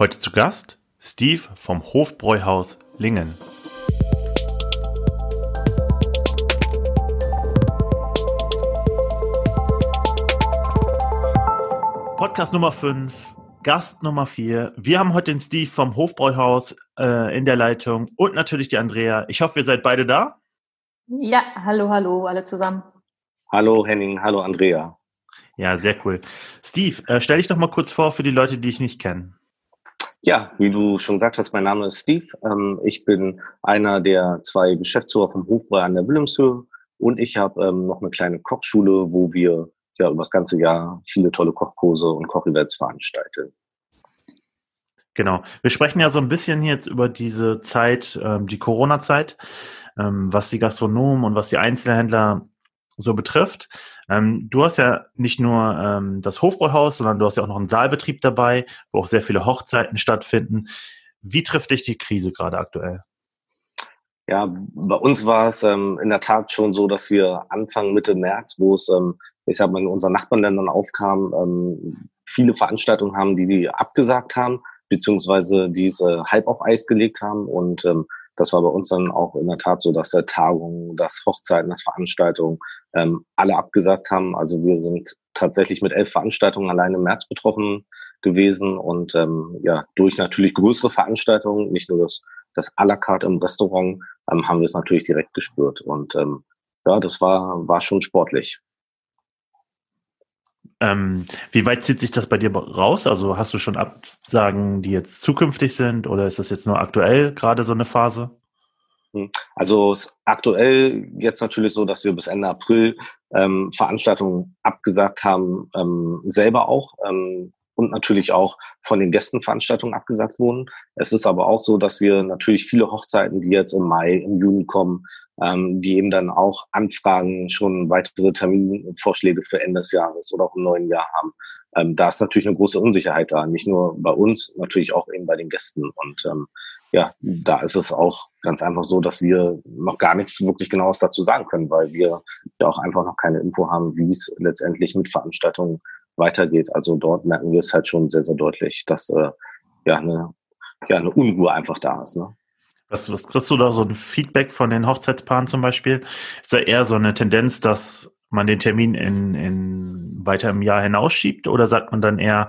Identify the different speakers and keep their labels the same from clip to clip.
Speaker 1: Heute zu Gast Steve vom Hofbräuhaus Lingen. Podcast Nummer 5, Gast Nummer 4. Wir haben heute den Steve vom Hofbräuhaus äh, in der Leitung und natürlich die Andrea. Ich hoffe, ihr seid beide da.
Speaker 2: Ja, hallo, hallo, alle zusammen.
Speaker 3: Hallo Henning, hallo Andrea.
Speaker 1: Ja, sehr cool. Steve, äh, stell dich doch mal kurz vor für die Leute, die ich nicht kenne.
Speaker 3: Ja, wie du schon gesagt hast, mein Name ist Steve. Ähm, ich bin einer der zwei Geschäftsführer vom Hofbräu an der Wilhelmshöhe und ich habe ähm, noch eine kleine Kochschule, wo wir ja über das ganze Jahr viele tolle Kochkurse und Kochevents veranstalten.
Speaker 1: Genau. Wir sprechen ja so ein bisschen jetzt über diese Zeit, ähm, die Corona-Zeit, was die Gastronomen und was die Einzelhändler so betrifft. Ähm, du hast ja nicht nur ähm, das Hofbräuhaus, sondern du hast ja auch noch einen Saalbetrieb dabei, wo auch sehr viele Hochzeiten stattfinden. Wie trifft dich die Krise gerade aktuell?
Speaker 3: Ja, bei uns war es ähm, in der Tat schon so, dass wir Anfang Mitte März, wo es, ähm, ich sag mal, in unseren Nachbarländern aufkam, ähm, viele Veranstaltungen haben, die die abgesagt haben, beziehungsweise diese halb auf Eis gelegt haben und ähm, das war bei uns dann auch in der Tat so, dass der Tagungen, das Hochzeiten, das Veranstaltungen ähm, alle abgesagt haben. Also wir sind tatsächlich mit elf Veranstaltungen allein im März betroffen gewesen und ähm, ja, durch natürlich größere Veranstaltungen, nicht nur das, das à la carte im Restaurant, ähm, haben wir es natürlich direkt gespürt. Und ähm, ja, das war, war schon sportlich.
Speaker 1: Ähm, wie weit zieht sich das bei dir raus? Also hast du schon Absagen, die jetzt zukünftig sind oder ist das jetzt nur aktuell gerade so eine Phase?
Speaker 3: Hm. Also aktuell jetzt natürlich so, dass wir bis Ende April ähm, Veranstaltungen abgesagt haben, ähm, selber auch. Ähm, und natürlich auch von den Gästen Veranstaltungen abgesagt wurden. Es ist aber auch so, dass wir natürlich viele Hochzeiten, die jetzt im Mai, im Juni kommen, ähm, die eben dann auch Anfragen, schon weitere Terminvorschläge für Ende des Jahres oder auch im neuen Jahr haben. Ähm, da ist natürlich eine große Unsicherheit da, nicht nur bei uns, natürlich auch eben bei den Gästen. Und ähm, ja, da ist es auch ganz einfach so, dass wir noch gar nichts wirklich Genaues dazu sagen können, weil wir ja auch einfach noch keine Info haben, wie es letztendlich mit Veranstaltungen weitergeht. Also dort merken wir es halt schon sehr, sehr deutlich, dass äh, ja, eine, ja eine Unruhe einfach da ist. Ne?
Speaker 1: Was, was kriegst du da so ein Feedback von den Hochzeitspaaren zum Beispiel? Ist da eher so eine Tendenz, dass man den Termin in, in weiter im Jahr hinausschiebt oder sagt man dann eher,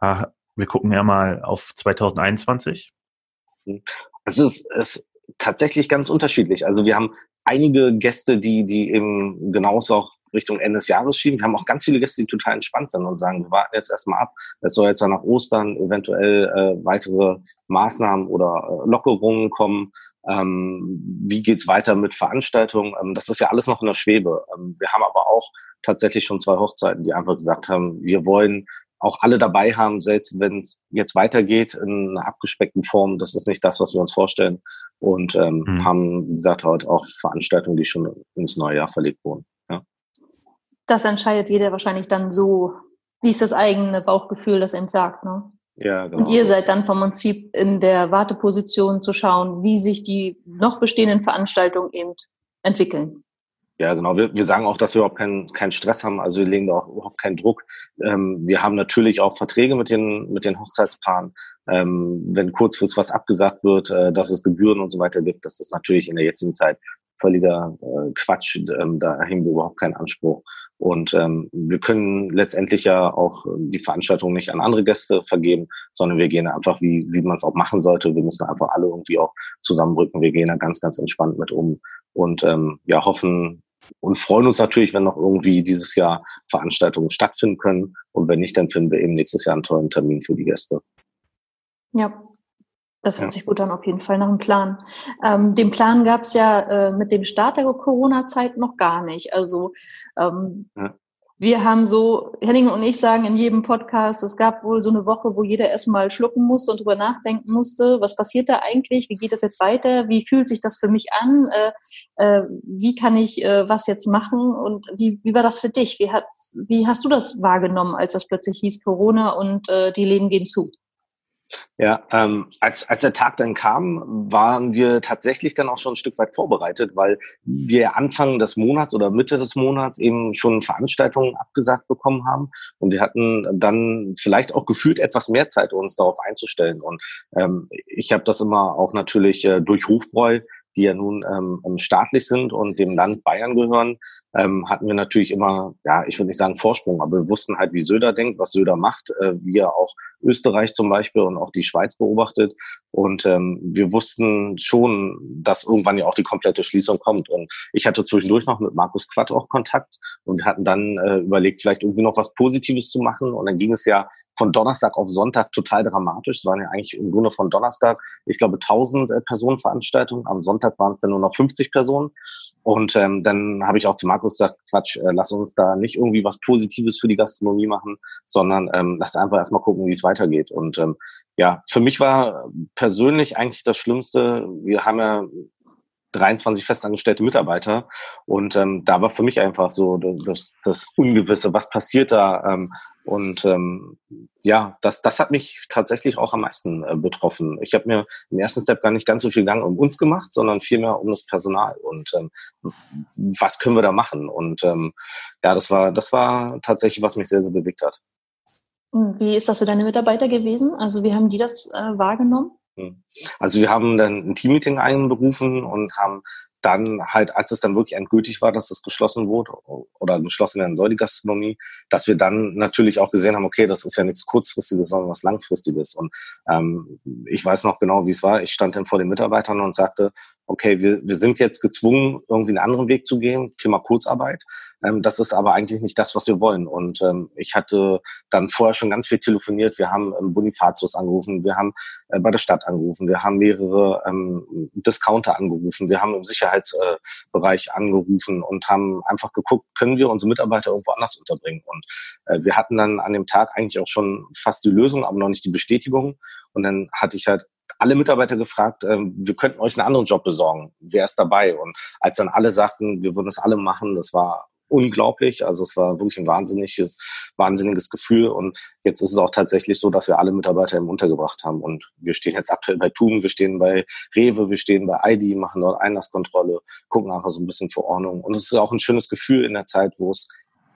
Speaker 1: ah, wir gucken ja mal auf 2021?
Speaker 3: Es ist, es ist tatsächlich ganz unterschiedlich. Also wir haben einige Gäste, die, die eben genauso auch Richtung Ende des Jahres schieben. Wir haben auch ganz viele Gäste, die total entspannt sind und sagen, wir warten jetzt erstmal ab. Es soll jetzt dann nach Ostern eventuell äh, weitere Maßnahmen oder äh, Lockerungen kommen. Ähm, wie geht's weiter mit Veranstaltungen? Ähm, das ist ja alles noch in der Schwebe. Ähm, wir haben aber auch tatsächlich schon zwei Hochzeiten, die einfach gesagt haben, wir wollen auch alle dabei haben, selbst wenn es jetzt weitergeht in einer abgespeckten Form. Das ist nicht das, was wir uns vorstellen. Und ähm, mhm. haben, wie gesagt, halt auch Veranstaltungen, die schon ins neue Jahr verlegt wurden
Speaker 2: das entscheidet jeder wahrscheinlich dann so, wie es das eigene Bauchgefühl das ihm sagt. Ne? Ja, genau. Und ihr seid dann vom Prinzip in der Warteposition zu schauen, wie sich die noch bestehenden Veranstaltungen eben entwickeln.
Speaker 3: Ja, genau. Wir, wir sagen auch, dass wir überhaupt keinen keinen Stress haben. Also wir legen da auch überhaupt keinen Druck. Ähm, wir haben natürlich auch Verträge mit den mit den Hochzeitspaaren. Ähm, wenn kurzfristig was abgesagt wird, äh, dass es Gebühren und so weiter gibt, das ist natürlich in der jetzigen Zeit völliger äh, Quatsch. Ähm, da haben wir überhaupt keinen Anspruch. Und ähm, wir können letztendlich ja auch die Veranstaltung nicht an andere Gäste vergeben, sondern wir gehen einfach, wie, wie man es auch machen sollte. Wir müssen einfach alle irgendwie auch zusammenrücken. Wir gehen da ganz, ganz entspannt mit um und ähm, ja, hoffen und freuen uns natürlich, wenn noch irgendwie dieses Jahr Veranstaltungen stattfinden können. Und wenn nicht, dann finden wir eben nächstes Jahr einen tollen Termin für die Gäste.
Speaker 2: Ja, das hört ja. sich gut an, auf jeden Fall nach einem Plan. Ähm, den Plan gab es ja äh, mit dem Start der Corona-Zeit noch gar nicht. Also ähm, ja. wir haben so, Henning und ich sagen in jedem Podcast, es gab wohl so eine Woche, wo jeder erstmal schlucken musste und drüber nachdenken musste, was passiert da eigentlich, wie geht das jetzt weiter, wie fühlt sich das für mich an, äh, äh, wie kann ich äh, was jetzt machen und wie, wie war das für dich? Wie, hat, wie hast du das wahrgenommen, als das plötzlich hieß Corona und äh, die Läden gehen zu?
Speaker 3: Ja, ähm, als, als der Tag dann kam, waren wir tatsächlich dann auch schon ein Stück weit vorbereitet, weil wir Anfang des Monats oder Mitte des Monats eben schon Veranstaltungen abgesagt bekommen haben. Und wir hatten dann vielleicht auch gefühlt etwas mehr Zeit, uns darauf einzustellen. Und ähm, ich habe das immer auch natürlich äh, durch Rufbräu die ja nun ähm, staatlich sind und dem Land Bayern gehören, ähm, hatten wir natürlich immer, ja, ich würde nicht sagen Vorsprung, aber wir wussten halt, wie Söder denkt, was Söder macht, äh, wie er auch Österreich zum Beispiel und auch die Schweiz beobachtet. Und ähm, wir wussten schon, dass irgendwann ja auch die komplette Schließung kommt. Und ich hatte zwischendurch noch mit Markus Quatt auch Kontakt und hatten dann äh, überlegt, vielleicht irgendwie noch was Positives zu machen. Und dann ging es ja von Donnerstag auf Sonntag total dramatisch. Es waren ja eigentlich im Grunde von Donnerstag, ich glaube, 1000 äh, Personen Veranstaltungen. Am Sonntag waren es dann nur noch 50 Personen. Und ähm, dann habe ich auch zu Markus gesagt, Quatsch, äh, lass uns da nicht irgendwie was Positives für die Gastronomie machen, sondern ähm, lass einfach erstmal gucken, wie es weitergeht. Und ähm, ja, für mich war persönlich eigentlich das Schlimmste, wir haben ja 23 festangestellte Mitarbeiter. Und ähm, da war für mich einfach so das, das Ungewisse, was passiert da? Ähm, und ähm, ja, das, das hat mich tatsächlich auch am meisten äh, betroffen. Ich habe mir im ersten Step gar nicht ganz so viel Gedanken um uns gemacht, sondern vielmehr um das Personal und ähm, was können wir da machen? Und ähm, ja, das war, das war tatsächlich, was mich sehr, sehr bewegt hat.
Speaker 2: Wie ist das für deine Mitarbeiter gewesen? Also wie haben die das äh, wahrgenommen?
Speaker 3: Hm. Also wir haben dann ein Teammeeting einberufen und haben dann halt, als es dann wirklich endgültig war, dass es geschlossen wurde oder geschlossen werden soll, die Gastronomie, dass wir dann natürlich auch gesehen haben, okay, das ist ja nichts Kurzfristiges, sondern was Langfristiges. Und ähm, ich weiß noch genau, wie es war. Ich stand dann vor den Mitarbeitern und sagte, okay, wir, wir sind jetzt gezwungen, irgendwie einen anderen Weg zu gehen, Thema Kurzarbeit. Ähm, das ist aber eigentlich nicht das, was wir wollen. Und ähm, ich hatte dann vorher schon ganz viel telefoniert. Wir haben ähm, Bonifatius angerufen, wir haben äh, bei der Stadt angerufen, wir haben mehrere ähm, Discounter angerufen, wir haben im Sicherheitsbereich äh, angerufen und haben einfach geguckt, können wir unsere Mitarbeiter irgendwo anders unterbringen. Und äh, wir hatten dann an dem Tag eigentlich auch schon fast die Lösung, aber noch nicht die Bestätigung. Und dann hatte ich halt alle Mitarbeiter gefragt, äh, wir könnten euch einen anderen Job besorgen. Wer ist dabei? Und als dann alle sagten, wir würden es alle machen, das war unglaublich. Also es war wirklich ein wahnsinniges, wahnsinniges Gefühl. Und jetzt ist es auch tatsächlich so, dass wir alle Mitarbeiter eben untergebracht haben. Und wir stehen jetzt aktuell bei Thun, wir stehen bei Rewe, wir stehen bei ID, machen dort Einlasskontrolle, gucken einfach so ein bisschen für Ordnung. Und es ist auch ein schönes Gefühl in der Zeit, wo es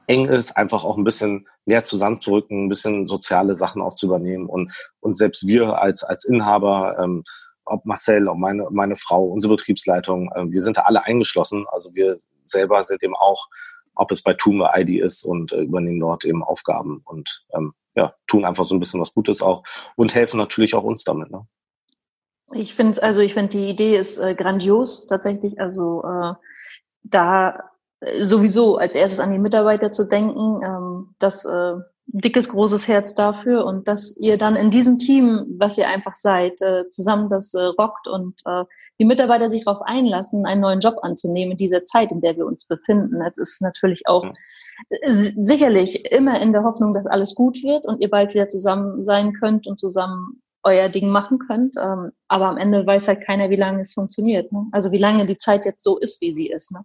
Speaker 3: eng ist, einfach auch ein bisschen näher zusammenzurücken, ein bisschen soziale Sachen auch zu übernehmen. Und, und selbst wir als, als Inhaber, ähm, ob Marcel, ob meine, meine Frau, unsere Betriebsleitung, äh, wir sind da alle eingeschlossen. Also wir selber sind eben auch, ob es bei oder ID ist und äh, übernehmen dort eben Aufgaben und ähm, ja, tun einfach so ein bisschen was Gutes auch und helfen natürlich auch uns damit. Ne?
Speaker 2: Ich finde, also ich finde die Idee ist äh, grandios tatsächlich. Also äh, da sowieso als erstes an die Mitarbeiter zu denken, ähm, das äh, dickes, großes Herz dafür und dass ihr dann in diesem Team, was ihr einfach seid, äh, zusammen das äh, rockt und äh, die Mitarbeiter sich darauf einlassen, einen neuen Job anzunehmen in dieser Zeit, in der wir uns befinden. Es ist natürlich auch äh, sicherlich immer in der Hoffnung, dass alles gut wird und ihr bald wieder zusammen sein könnt und zusammen euer Ding machen könnt. Ähm, aber am Ende weiß halt keiner, wie lange es funktioniert. Ne? Also wie lange die Zeit jetzt so ist, wie sie ist. Ne?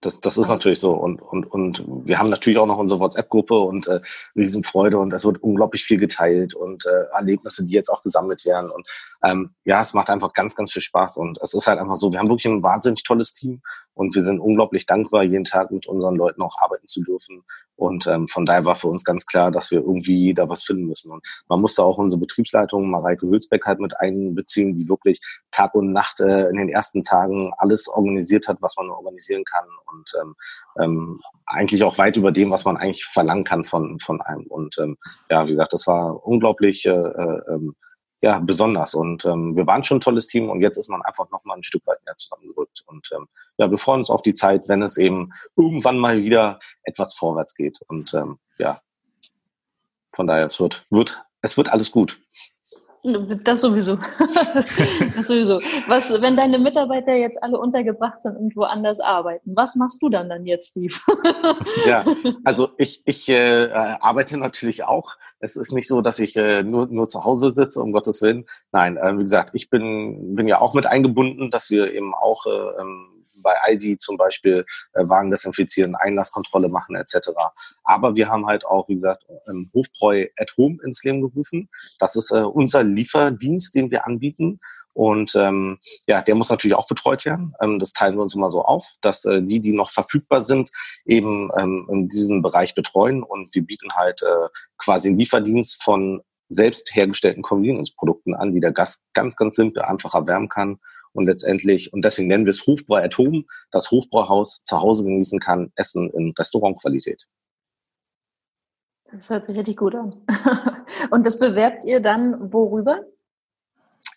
Speaker 3: Das, das ist natürlich so. Und, und, und wir haben natürlich auch noch unsere WhatsApp-Gruppe und äh, Riesenfreude und es wird unglaublich viel geteilt und äh, Erlebnisse, die jetzt auch gesammelt werden. Und ähm, ja, es macht einfach ganz, ganz viel Spaß. Und es ist halt einfach so, wir haben wirklich ein wahnsinnig tolles Team und wir sind unglaublich dankbar, jeden Tag mit unseren Leuten auch arbeiten zu dürfen. Und ähm, von daher war für uns ganz klar, dass wir irgendwie da was finden müssen. Und man musste auch unsere Betriebsleitung, Mareike Hülsbeck, halt mit einbeziehen, die wirklich Tag und Nacht äh, in den ersten Tagen alles organisiert hat, was man organisieren kann. Und ähm, ähm, eigentlich auch weit über dem, was man eigentlich verlangen kann von, von einem. Und ähm, ja, wie gesagt, das war unglaublich äh, äh, ähm, ja, besonders. Und ähm, wir waren schon ein tolles Team und jetzt ist man einfach nochmal ein Stück weit mehr zusammengerückt. Und ähm, ja, wir freuen uns auf die Zeit, wenn es eben irgendwann mal wieder etwas vorwärts geht. Und ähm, ja, von daher, es wird, wird, es wird alles gut.
Speaker 2: Das sowieso. das sowieso. Was, wenn deine Mitarbeiter jetzt alle untergebracht sind und woanders arbeiten, was machst du dann dann jetzt, Steve?
Speaker 3: ja, also ich, ich äh, arbeite natürlich auch. Es ist nicht so, dass ich äh, nur, nur zu Hause sitze, um Gottes Willen. Nein, äh, wie gesagt, ich bin, bin ja auch mit eingebunden, dass wir eben auch äh, ähm, bei Aldi zum Beispiel äh, Wagen desinfizieren, Einlasskontrolle machen etc. Aber wir haben halt auch, wie gesagt, ähm, Hofbräu at Home ins Leben gerufen. Das ist äh, unser Lieferdienst, den wir anbieten. Und ähm, ja, der muss natürlich auch betreut werden. Ähm, das teilen wir uns immer so auf, dass äh, die, die noch verfügbar sind, eben ähm, in diesem Bereich betreuen. Und wir bieten halt äh, quasi einen Lieferdienst von selbst hergestellten Convenience-Produkten an, die der Gast ganz, ganz simpel einfach erwärmen kann und letztendlich, und deswegen nennen wir es Hofbräu at Home, das Hofbräuhaus zu Hause genießen kann, Essen in Restaurantqualität.
Speaker 2: Das hört sich richtig gut an. und das bewerbt ihr dann worüber?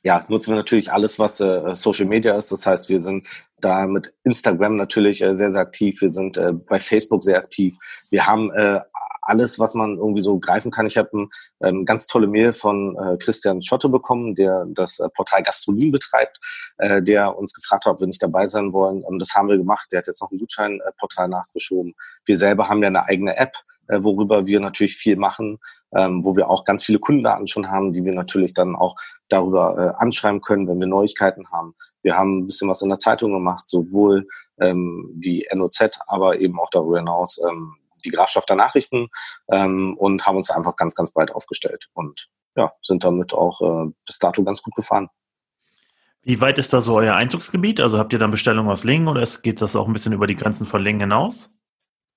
Speaker 3: Ja, nutzen wir natürlich alles, was äh, Social Media ist. Das heißt, wir sind da mit Instagram natürlich äh, sehr, sehr aktiv. Wir sind äh, bei Facebook sehr aktiv. Wir haben äh, alles, was man irgendwie so greifen kann. Ich habe ein ähm, ganz tolle Mail von äh, Christian Schotte bekommen, der das äh, Portal Gastrolim betreibt, äh, der uns gefragt hat, ob wir nicht dabei sein wollen. Ähm, das haben wir gemacht. Der hat jetzt noch ein Gutscheinportal nachgeschoben. Wir selber haben ja eine eigene App, äh, worüber wir natürlich viel machen, ähm, wo wir auch ganz viele Kundendaten schon haben, die wir natürlich dann auch darüber äh, anschreiben können, wenn wir Neuigkeiten haben. Wir haben ein bisschen was in der Zeitung gemacht, sowohl ähm, die NOZ, aber eben auch darüber hinaus ähm, die Grafschafter Nachrichten ähm, und haben uns einfach ganz, ganz breit aufgestellt und ja, sind damit auch äh, bis dato ganz gut gefahren.
Speaker 1: Wie weit ist da so euer Einzugsgebiet? Also habt ihr dann Bestellungen aus Lingen oder geht das auch ein bisschen über die Grenzen von Lingen hinaus?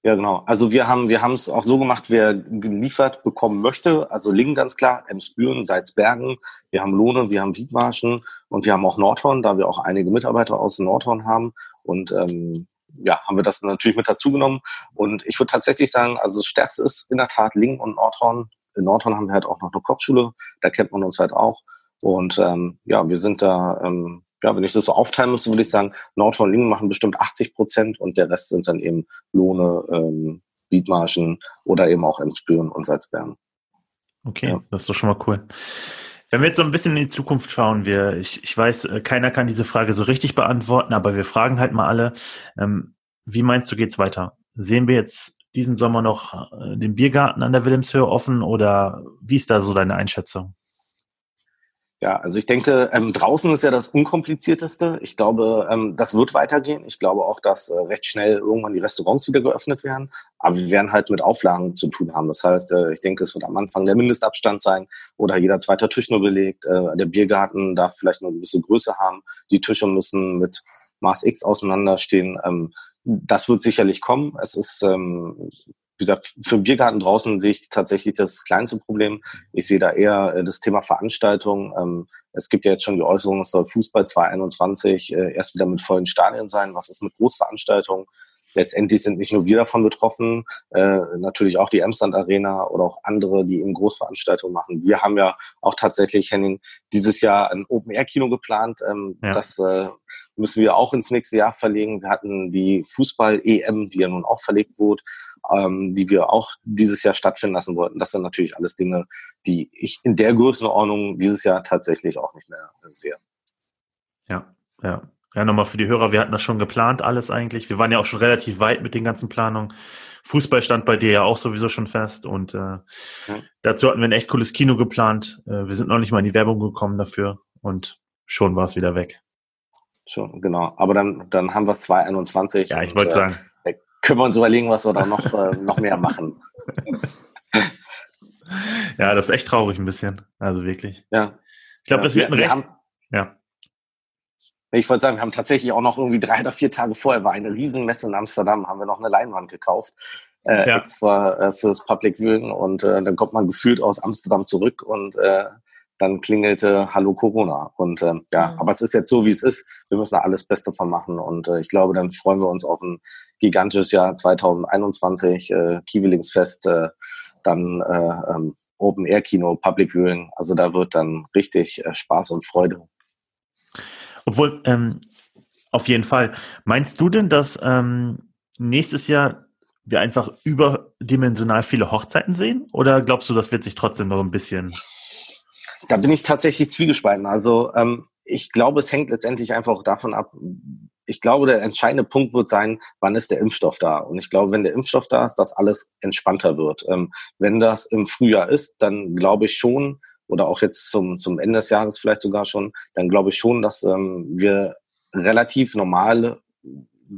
Speaker 3: Ja, genau. Also wir haben wir haben es auch so gemacht, wer geliefert bekommen möchte. Also Lingen ganz klar, Emsbüren, Salzbergen. Wir haben Lohne, wir haben Wiedmarschen und wir haben auch Nordhorn, da wir auch einige Mitarbeiter aus Nordhorn haben. Und ähm, ja, haben wir das natürlich mit dazu genommen. Und ich würde tatsächlich sagen, also das Stärkste ist in der Tat Lingen und Nordhorn. In Nordhorn haben wir halt auch noch eine Kochschule, da kennt man uns halt auch. Und ähm, ja, wir sind da ähm, ja, wenn ich das so aufteilen müsste, würde ich sagen, Nordhorn Lingen machen bestimmt 80 Prozent und der Rest sind dann eben Lohne, ähm, Wiedmarschen oder eben auch Emsbüren und Salzbergen.
Speaker 1: Okay, ja. das ist doch schon mal cool. Wenn wir jetzt so ein bisschen in die Zukunft schauen, wir, ich, ich weiß, äh, keiner kann diese Frage so richtig beantworten, aber wir fragen halt mal alle, ähm, wie meinst du, geht's weiter? Sehen wir jetzt diesen Sommer noch äh, den Biergarten an der Wilhelmshöhe offen oder wie ist da so deine Einschätzung?
Speaker 3: Ja, also ich denke, ähm, draußen ist ja das Unkomplizierteste. Ich glaube, ähm, das wird weitergehen. Ich glaube auch, dass äh, recht schnell irgendwann die Restaurants wieder geöffnet werden. Aber wir werden halt mit Auflagen zu tun haben. Das heißt, äh, ich denke, es wird am Anfang der Mindestabstand sein oder jeder zweite Tisch nur belegt. Äh, der Biergarten darf vielleicht eine gewisse Größe haben. Die Tische müssen mit Maß X auseinanderstehen. Ähm, das wird sicherlich kommen. Es ist ähm, wie gesagt, für Biergarten draußen sehe ich tatsächlich das kleinste Problem. Ich sehe da eher äh, das Thema Veranstaltung. Ähm, es gibt ja jetzt schon die Äußerung, es soll Fußball 2021 äh, erst wieder mit vollen Stadien sein. Was ist mit Großveranstaltungen? Letztendlich sind nicht nur wir davon betroffen, äh, natürlich auch die Emsland Arena oder auch andere, die eben Großveranstaltungen machen. Wir haben ja auch tatsächlich, Henning, dieses Jahr ein Open-Air-Kino geplant. Ähm, ja. Das müssen wir auch ins nächste Jahr verlegen. Wir hatten die Fußball-EM, die ja nun auch verlegt wurde ähm, die wir auch dieses Jahr stattfinden lassen wollten. Das sind natürlich alles Dinge, die ich in der Größenordnung dieses Jahr tatsächlich auch nicht mehr sehe.
Speaker 1: Ja, ja. Ja, nochmal für die Hörer, wir hatten das schon geplant, alles eigentlich. Wir waren ja auch schon relativ weit mit den ganzen Planungen. Fußball stand bei dir ja auch sowieso schon fest und äh, ja. dazu hatten wir ein echt cooles Kino geplant. Äh, wir sind noch nicht mal in die Werbung gekommen dafür und schon war es wieder weg.
Speaker 3: Schon, genau. Aber dann, dann haben wir es 2021.
Speaker 1: Ja, ich wollte äh, sagen
Speaker 3: können wir uns überlegen, was wir da noch, äh, noch mehr machen.
Speaker 1: Ja, das ist echt traurig ein bisschen. Also wirklich.
Speaker 3: Ja.
Speaker 1: Ich glaube, ja, das wird ein
Speaker 3: Recht. Haben, ja. Ich wollte sagen, wir haben tatsächlich auch noch irgendwie drei oder vier Tage vorher war eine Riesenmesse in Amsterdam, haben wir noch eine Leinwand gekauft, äh, ja. extra äh, fürs Public Viewing und äh, dann kommt man gefühlt aus Amsterdam zurück und äh, dann klingelte Hallo Corona. Und äh, ja, mhm. aber es ist jetzt so, wie es ist. Wir müssen da alles Beste von machen. Und äh, ich glaube, dann freuen wir uns auf ein gigantisches Jahr 2021, äh, Kiewelingsfest, äh, dann äh, ähm, Open Air Kino, Public Viewing. Also da wird dann richtig äh, Spaß und Freude.
Speaker 1: Obwohl, ähm, auf jeden Fall. Meinst du denn, dass ähm, nächstes Jahr wir einfach überdimensional viele Hochzeiten sehen? Oder glaubst du, das wird sich trotzdem noch ein bisschen
Speaker 3: da bin ich tatsächlich zwiegespalten. Also ähm, ich glaube, es hängt letztendlich einfach davon ab. Ich glaube, der entscheidende Punkt wird sein, wann ist der Impfstoff da? Und ich glaube, wenn der Impfstoff da ist, dass alles entspannter wird. Ähm, wenn das im Frühjahr ist, dann glaube ich schon, oder auch jetzt zum, zum Ende des Jahres vielleicht sogar schon, dann glaube ich schon, dass ähm, wir relativ normale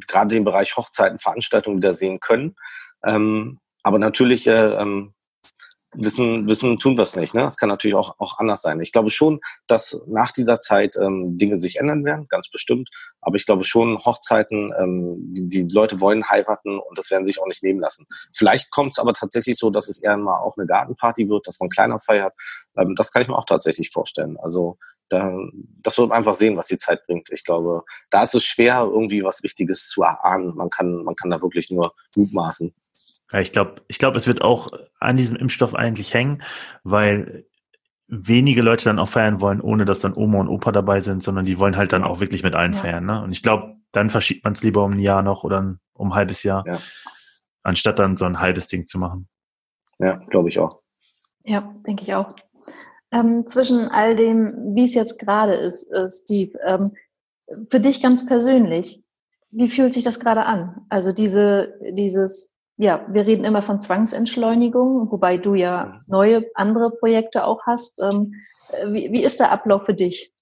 Speaker 3: gerade den Bereich Hochzeiten, Veranstaltungen wieder sehen können. Ähm, aber natürlich äh, ähm, wissen, wissen tun wir es nicht. Ne? Das kann natürlich auch, auch anders sein. Ich glaube schon, dass nach dieser Zeit ähm, Dinge sich ändern werden, ganz bestimmt. Aber ich glaube schon, Hochzeiten, ähm, die, Leute wollen heiraten und das werden sich auch nicht nehmen lassen. Vielleicht kommt es aber tatsächlich so, dass es eher mal auch eine Gartenparty wird, dass man kleiner feiert. Ähm, das kann ich mir auch tatsächlich vorstellen. Also da, das wird man einfach sehen, was die Zeit bringt. Ich glaube, da ist es schwer, irgendwie was Richtiges zu erahnen. Man kann, man kann da wirklich nur mutmaßen.
Speaker 1: Ja, ich glaube, ich glaube, es wird auch an diesem Impfstoff eigentlich hängen, weil wenige Leute dann auch feiern wollen, ohne dass dann Oma und Opa dabei sind, sondern die wollen halt dann auch wirklich mit allen ja. feiern. Ne? Und ich glaube, dann verschiebt man es lieber um ein Jahr noch oder um ein halbes Jahr, ja. anstatt dann so ein halbes Ding zu machen.
Speaker 3: Ja, glaube ich auch.
Speaker 2: Ja, denke ich auch. Ähm, zwischen all dem, wie es jetzt gerade ist, äh, Steve, ähm, für dich ganz persönlich, wie fühlt sich das gerade an? Also diese, dieses ja, wir reden immer von Zwangsentschleunigung, wobei du ja mhm. neue, andere Projekte auch hast. Ähm, wie, wie ist der Ablauf für dich?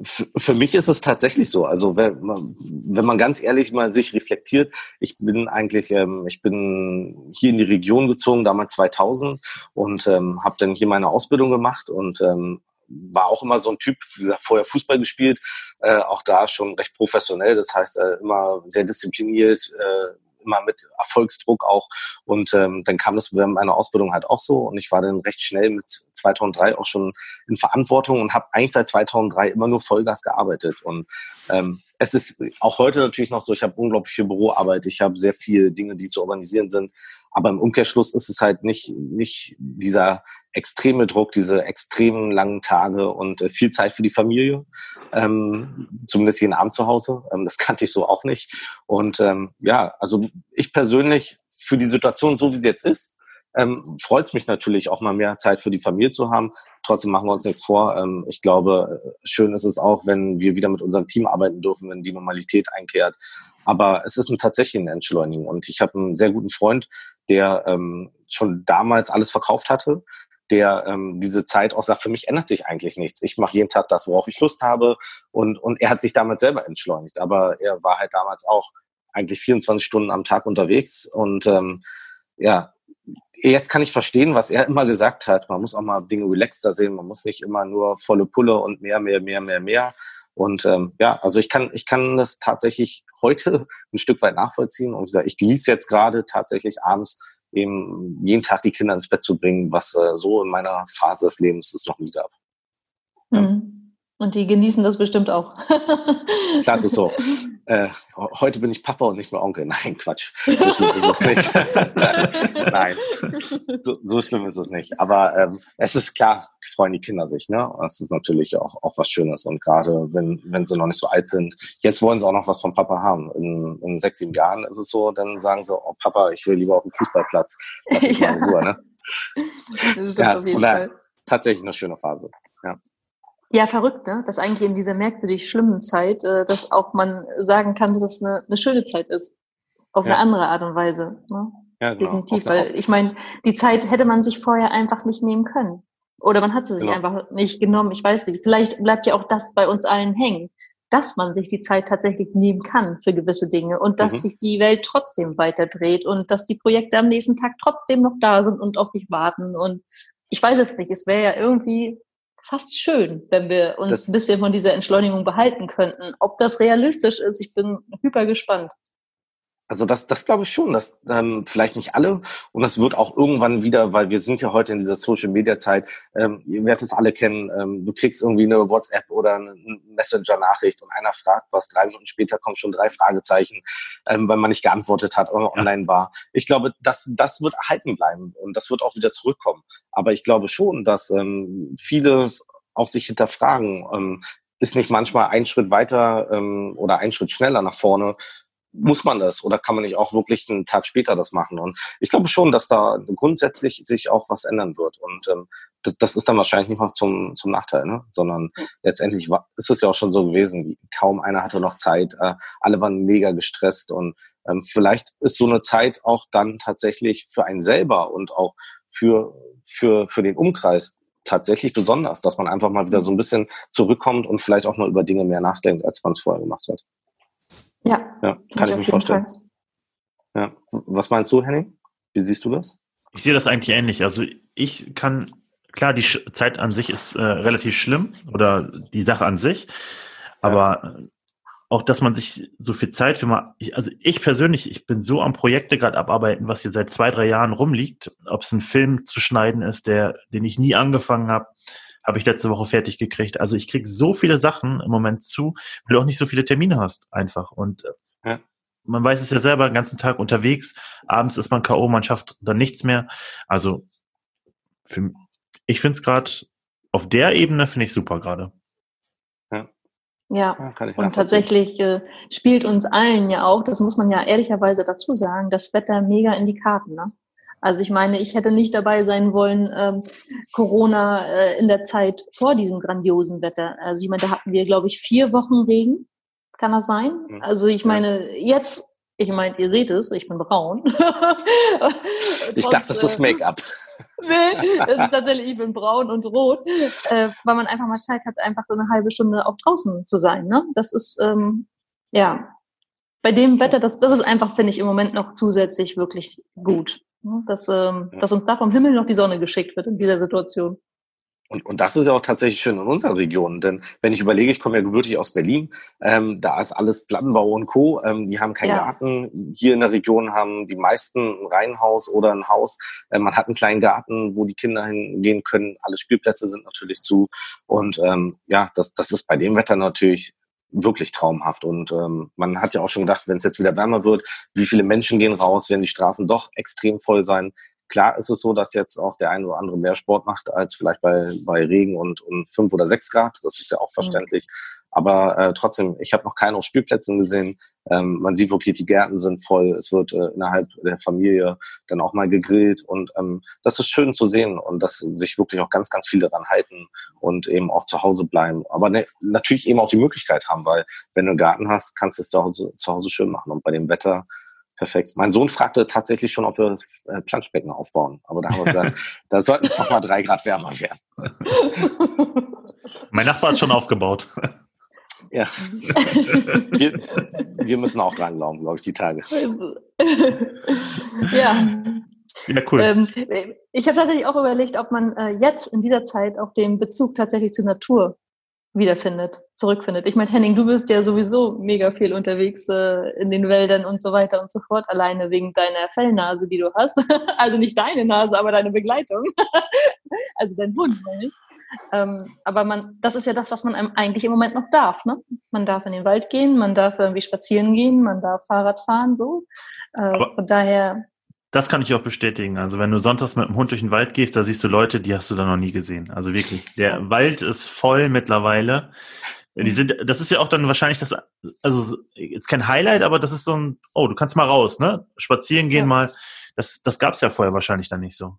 Speaker 3: Für mich ist es tatsächlich so. Also wenn man, wenn man ganz ehrlich mal sich reflektiert, ich bin eigentlich, ähm, ich bin hier in die Region gezogen, damals 2000 und ähm, habe dann hier meine Ausbildung gemacht und ähm, war auch immer so ein Typ, wie gesagt, vorher Fußball gespielt, äh, auch da schon recht professionell, das heißt äh, immer sehr diszipliniert, äh, immer mit Erfolgsdruck auch. Und ähm, dann kam das während meiner Ausbildung halt auch so. Und ich war dann recht schnell mit 2003 auch schon in Verantwortung und habe eigentlich seit 2003 immer nur Vollgas gearbeitet. Und ähm, es ist auch heute natürlich noch so, ich habe unglaublich viel Büroarbeit, ich habe sehr viele Dinge, die zu organisieren sind. Aber im Umkehrschluss ist es halt nicht, nicht dieser extreme Druck, diese extremen langen Tage und äh, viel Zeit für die Familie, ähm, zumindest jeden Abend zu Hause. Ähm, das kannte ich so auch nicht. Und ähm, ja, also ich persönlich für die Situation, so wie sie jetzt ist, ähm, freut es mich natürlich auch mal mehr Zeit für die Familie zu haben. Trotzdem machen wir uns nichts vor. Ähm, ich glaube, äh, schön ist es auch, wenn wir wieder mit unserem Team arbeiten dürfen, wenn die Normalität einkehrt. Aber es ist tatsächlich eine Entschleunigung. Und ich habe einen sehr guten Freund, der ähm, schon damals alles verkauft hatte der ähm, diese Zeit auch sagt, für mich ändert sich eigentlich nichts. Ich mache jeden Tag das, worauf ich Lust habe. Und, und er hat sich damals selber entschleunigt. Aber er war halt damals auch eigentlich 24 Stunden am Tag unterwegs. Und ähm, ja, jetzt kann ich verstehen, was er immer gesagt hat. Man muss auch mal Dinge relaxter sehen. Man muss nicht immer nur volle Pulle und mehr, mehr, mehr, mehr, mehr. Und ähm, ja, also ich kann, ich kann das tatsächlich heute ein Stück weit nachvollziehen. Und wie gesagt, ich genieße jetzt gerade tatsächlich abends eben jeden Tag die Kinder ins Bett zu bringen, was äh, so in meiner Phase des Lebens es noch nie gab.
Speaker 2: Mhm. Und die genießen das bestimmt auch.
Speaker 3: das ist so. Äh, heute bin ich Papa und nicht mehr Onkel. Nein, Quatsch. So schlimm ist es nicht. Nein, so, so, schlimm ist es nicht. Aber ähm, es ist klar, freuen die Kinder sich. Ne? Das ist natürlich auch, auch was Schönes. Und gerade wenn, wenn sie noch nicht so alt sind, jetzt wollen sie auch noch was vom Papa haben. In, in sechs, sieben Jahren ist es so, dann sagen sie, oh Papa, ich will lieber auf dem Fußballplatz. Lass mich ja. mal in Ruhe. Ne? Das stimmt ja, auf jeden Fall. Tatsächlich eine schöne Phase. Ja.
Speaker 2: Ja, verrückt, ne? Dass eigentlich in dieser merkwürdig schlimmen Zeit, äh, dass auch man sagen kann, dass es eine, eine schöne Zeit ist. Auf ja. eine andere Art und Weise. Ne? Ja, genau. Definitiv. Weil ich meine, die Zeit hätte man sich vorher einfach nicht nehmen können. Oder man hat sie sich genau. einfach nicht genommen. Ich weiß nicht. Vielleicht bleibt ja auch das bei uns allen hängen, dass man sich die Zeit tatsächlich nehmen kann für gewisse Dinge und dass mhm. sich die Welt trotzdem weiter dreht und dass die Projekte am nächsten Tag trotzdem noch da sind und auf dich warten. Und ich weiß es nicht. Es wäre ja irgendwie fast schön, wenn wir uns das, ein bisschen von dieser Entschleunigung behalten könnten. Ob das realistisch ist, ich bin hyper gespannt.
Speaker 3: Also das, das glaube ich schon, dass ähm, vielleicht nicht alle und das wird auch irgendwann wieder, weil wir sind ja heute in dieser Social Media Zeit, ähm, ihr werdet es alle kennen, ähm, du kriegst irgendwie eine WhatsApp oder eine Messenger Nachricht und einer fragt was, drei Minuten später kommen schon drei Fragezeichen, ähm, weil man nicht geantwortet hat oder online war. Ich glaube, das, das wird erhalten bleiben und das wird auch wieder zurückkommen. Aber ich glaube schon, dass ähm, viele auch sich hinterfragen, ähm, ist nicht manchmal ein Schritt weiter ähm, oder ein Schritt schneller nach vorne muss man das oder kann man nicht auch wirklich einen Tag später das machen? Und ich glaube schon, dass da grundsätzlich sich auch was ändern wird. Und ähm, das, das ist dann wahrscheinlich nicht mal zum, zum Nachteil, ne? sondern letztendlich war, ist es ja auch schon so gewesen. Kaum einer hatte noch Zeit, äh, alle waren mega gestresst und ähm, vielleicht ist so eine Zeit auch dann tatsächlich für einen selber und auch für, für, für den Umkreis tatsächlich besonders, dass man einfach mal wieder so ein bisschen zurückkommt und vielleicht auch mal über Dinge mehr nachdenkt, als man es vorher gemacht hat.
Speaker 2: Ja,
Speaker 3: ja kann ich mir vorstellen. Ja. Was meinst du, Henning? Wie siehst du das?
Speaker 1: Ich sehe das eigentlich ähnlich. Also ich kann, klar, die Zeit an sich ist äh, relativ schlimm oder die Sache an sich, aber ja. auch, dass man sich so viel Zeit für mal, ich, also ich persönlich, ich bin so am Projekte gerade abarbeiten, was hier seit zwei, drei Jahren rumliegt, ob es ein Film zu schneiden ist, der, den ich nie angefangen habe, habe ich letzte Woche fertig gekriegt. Also ich kriege so viele Sachen im Moment zu, weil du auch nicht so viele Termine hast einfach. Und äh, ja man weiß es ja selber, den ganzen Tag unterwegs, abends ist man K.O., man schafft dann nichts mehr. Also für, ich finde es gerade auf der Ebene finde ich super gerade.
Speaker 2: Ja. Ja, und tatsächlich äh, spielt uns allen ja auch, das muss man ja ehrlicherweise dazu sagen, das Wetter mega in die Karten. Ne? Also ich meine, ich hätte nicht dabei sein wollen, ähm, Corona äh, in der Zeit vor diesem grandiosen Wetter. Also ich meine, da hatten wir, glaube ich, vier Wochen Regen. Kann das sein? Mhm. Also ich meine, jetzt, ich meine, ihr seht es, ich bin braun.
Speaker 3: ich dachte, das ist äh, Make-up.
Speaker 2: nee, es ist tatsächlich, ich bin braun und rot, äh, weil man einfach mal Zeit hat, einfach so eine halbe Stunde auch draußen zu sein. Ne? Das ist, ähm, ja, bei dem Wetter, das, das ist einfach, finde ich, im Moment noch zusätzlich wirklich gut. Ne? Dass, ähm, dass uns da vom Himmel noch die Sonne geschickt wird in dieser Situation.
Speaker 3: Und, und das ist ja auch tatsächlich schön in unserer Region, denn wenn ich überlege, ich komme ja gebürtig aus Berlin, ähm, da ist alles Plattenbau und Co. Ähm, die haben keinen ja. Garten. Hier in der Region haben die meisten ein Reihenhaus oder ein Haus. Ähm, man hat einen kleinen Garten, wo die Kinder hingehen können. Alle Spielplätze sind natürlich zu. Und ähm, ja, das, das ist bei dem Wetter natürlich wirklich traumhaft. Und ähm, man hat ja auch schon gedacht, wenn es jetzt wieder wärmer wird, wie viele Menschen gehen raus, werden die Straßen doch extrem voll sein. Klar ist es so, dass jetzt auch der eine oder andere mehr Sport macht als vielleicht bei, bei Regen und, und fünf oder sechs Grad. Das ist ja auch mhm. verständlich. Mhm. Aber äh, trotzdem, ich habe noch keinen auf Spielplätzen gesehen. Ähm, man sieht wirklich, die Gärten sind voll. Es wird äh, innerhalb der Familie dann auch mal gegrillt. Und ähm, das ist schön zu sehen und dass sich wirklich auch ganz, ganz viele daran halten und eben auch zu Hause bleiben. Aber ne, natürlich eben auch die Möglichkeit haben, weil wenn du einen Garten hast, kannst du es zu Hause, zu Hause schön machen. Und bei dem Wetter Perfekt. Mein Sohn fragte tatsächlich schon, ob wir das äh, Planschbecken aufbauen. Aber da haben wir gesagt, da sollten es noch mal drei Grad wärmer werden.
Speaker 1: mein Nachbar hat schon aufgebaut.
Speaker 3: Ja. Wir, wir müssen auch dran glauben, glaube ich, die Tage.
Speaker 2: Ja. Ja, cool. Ähm, ich habe tatsächlich auch überlegt, ob man äh, jetzt in dieser Zeit auch den Bezug tatsächlich zur Natur wiederfindet, zurückfindet. Ich meine, Henning, du bist ja sowieso mega viel unterwegs äh, in den Wäldern und so weiter und so fort, alleine wegen deiner Fellnase, die du hast. also nicht deine Nase, aber deine Begleitung. also dein Hund, meine ich. Ähm, aber man, das ist ja das, was man eigentlich im Moment noch darf. Ne? Man darf in den Wald gehen, man darf irgendwie spazieren gehen, man darf Fahrrad fahren, so. Äh, von daher
Speaker 1: das kann ich auch bestätigen. Also wenn du sonntags mit dem Hund durch den Wald gehst, da siehst du Leute, die hast du da noch nie gesehen. Also wirklich, der Wald ist voll mittlerweile. Die sind, das ist ja auch dann wahrscheinlich das, also jetzt kein Highlight, aber das ist so ein, oh, du kannst mal raus, ne? Spazieren gehen ja. mal. Das, das gab es ja vorher wahrscheinlich dann nicht so.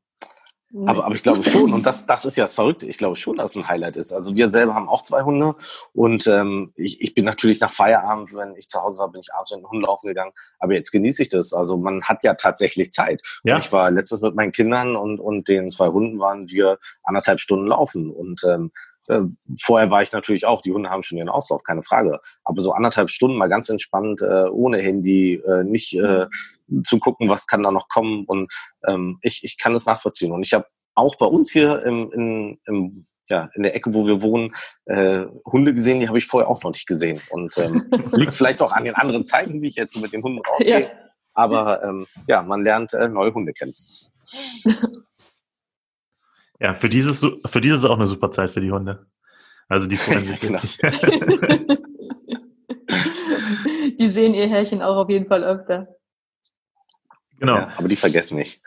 Speaker 3: Aber, aber ich glaube schon, und das, das ist ja das Verrückte, ich glaube schon, dass es ein Highlight ist. Also wir selber haben auch zwei Hunde und ähm, ich, ich bin natürlich nach Feierabend, wenn ich zu Hause war, bin ich abends mit dem Hund laufen gegangen. Aber jetzt genieße ich das. Also man hat ja tatsächlich Zeit. Ja. Und ich war letztens mit meinen Kindern und, und den zwei Hunden waren wir anderthalb Stunden laufen. Und ähm, äh, vorher war ich natürlich auch, die Hunde haben schon ihren Auslauf, keine Frage. Aber so anderthalb Stunden mal ganz entspannt, äh, ohne Handy, äh, nicht äh, zu gucken, was kann da noch kommen. Und ähm, ich, ich kann das nachvollziehen. Und ich habe auch bei uns hier im, in, im ja, in der Ecke, wo wir wohnen, äh, Hunde gesehen, die habe ich vorher auch noch nicht gesehen. Und ähm, liegt vielleicht auch an den anderen Zeiten, wie ich jetzt so mit den Hunden rausgehe. Ja. Aber ähm, ja, man lernt äh, neue Hunde kennen.
Speaker 1: Ja, für dieses, für dieses ist auch eine super Zeit für die Hunde. Also die freuen sich genau.
Speaker 2: die sehen ihr Herrchen auch auf jeden Fall öfter.
Speaker 3: Genau. Ja, aber die vergessen nicht.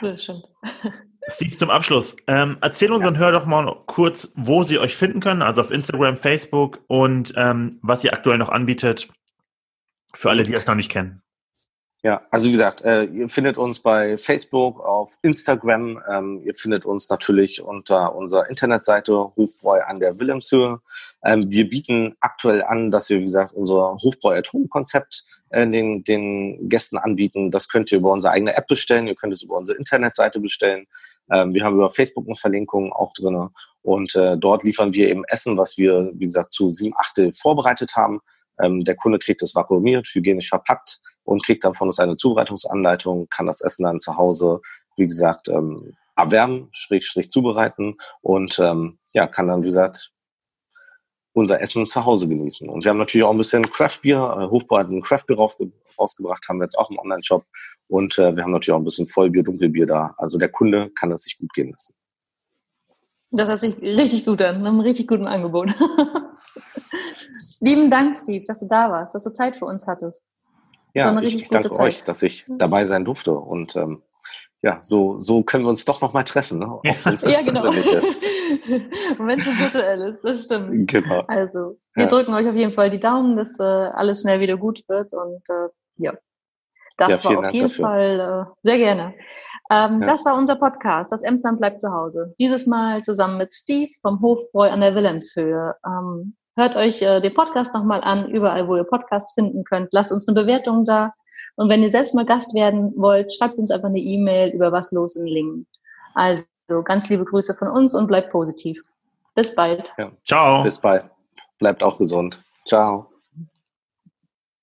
Speaker 1: Das stimmt. Steve, zum Abschluss. Ähm, erzähl unseren ja. Hörern doch mal kurz, wo sie euch finden können, also auf Instagram, Facebook und ähm, was ihr aktuell noch anbietet für alle, die euch noch nicht kennen.
Speaker 3: Ja, also wie gesagt, äh, ihr findet uns bei Facebook, auf Instagram, ähm, ihr findet uns natürlich unter unserer Internetseite Hofbräu an der Wilhelmshöhe. Ähm, wir bieten aktuell an, dass wir, wie gesagt, unser Hofbräu at Home Konzept äh, den, den Gästen anbieten. Das könnt ihr über unsere eigene App bestellen, ihr könnt es über unsere Internetseite bestellen. Ähm, wir haben über Facebook eine Verlinkung auch drinne und äh, dort liefern wir eben Essen, was wir, wie gesagt, zu sieben Achtel vorbereitet haben Ähm, der Kunde kriegt es vakuumiert, hygienisch verpackt und kriegt dann von uns eine Zubereitungsanleitung, kann das Essen dann zu Hause, wie gesagt, ähm, erwärmen, schräg, schräg zubereiten und ähm, ja, kann dann, wie gesagt, unser Essen zu Hause genießen. Und wir haben natürlich auch ein bisschen Craftbier, äh, Hofbräu Craftbier rausgebracht, haben wir jetzt auch im Online-Shop. Und äh, wir haben natürlich auch ein bisschen Vollbier, Dunkelbier da. Also der Kunde kann das sich gut gehen lassen.
Speaker 2: Das hört sich richtig gut an, einem richtig guten Angebot. Lieben Dank, Steve, dass du da warst, dass du Zeit für uns hattest.
Speaker 3: Ja, ich, ich danke Zeit. euch, dass ich dabei sein durfte. Und ähm, ja, so, so können wir uns doch nochmal treffen, ne? auch
Speaker 2: wenn es ja, genau. ist. Wenn es virtuell ist, das stimmt. Genau. Also, wir ja. drücken euch auf jeden Fall die Daumen, dass äh, alles schnell wieder gut wird und äh, ja. Das ja, war auf Dank jeden dafür. Fall äh, sehr gerne. Ähm, ja. Das war unser Podcast, das Emsland bleibt zu Hause. Dieses Mal zusammen mit Steve vom Hofbräu an der Wilhelmshöhe. Ähm, hört euch äh, den Podcast nochmal an, überall, wo ihr Podcast finden könnt. Lasst uns eine Bewertung da. Und wenn ihr selbst mal Gast werden wollt, schreibt uns einfach eine E-Mail über was los in Lingen. Also ganz liebe Grüße von uns und bleibt positiv. Bis bald.
Speaker 3: Ja. Ciao. Bis bald. Bleibt auch gesund. Ciao.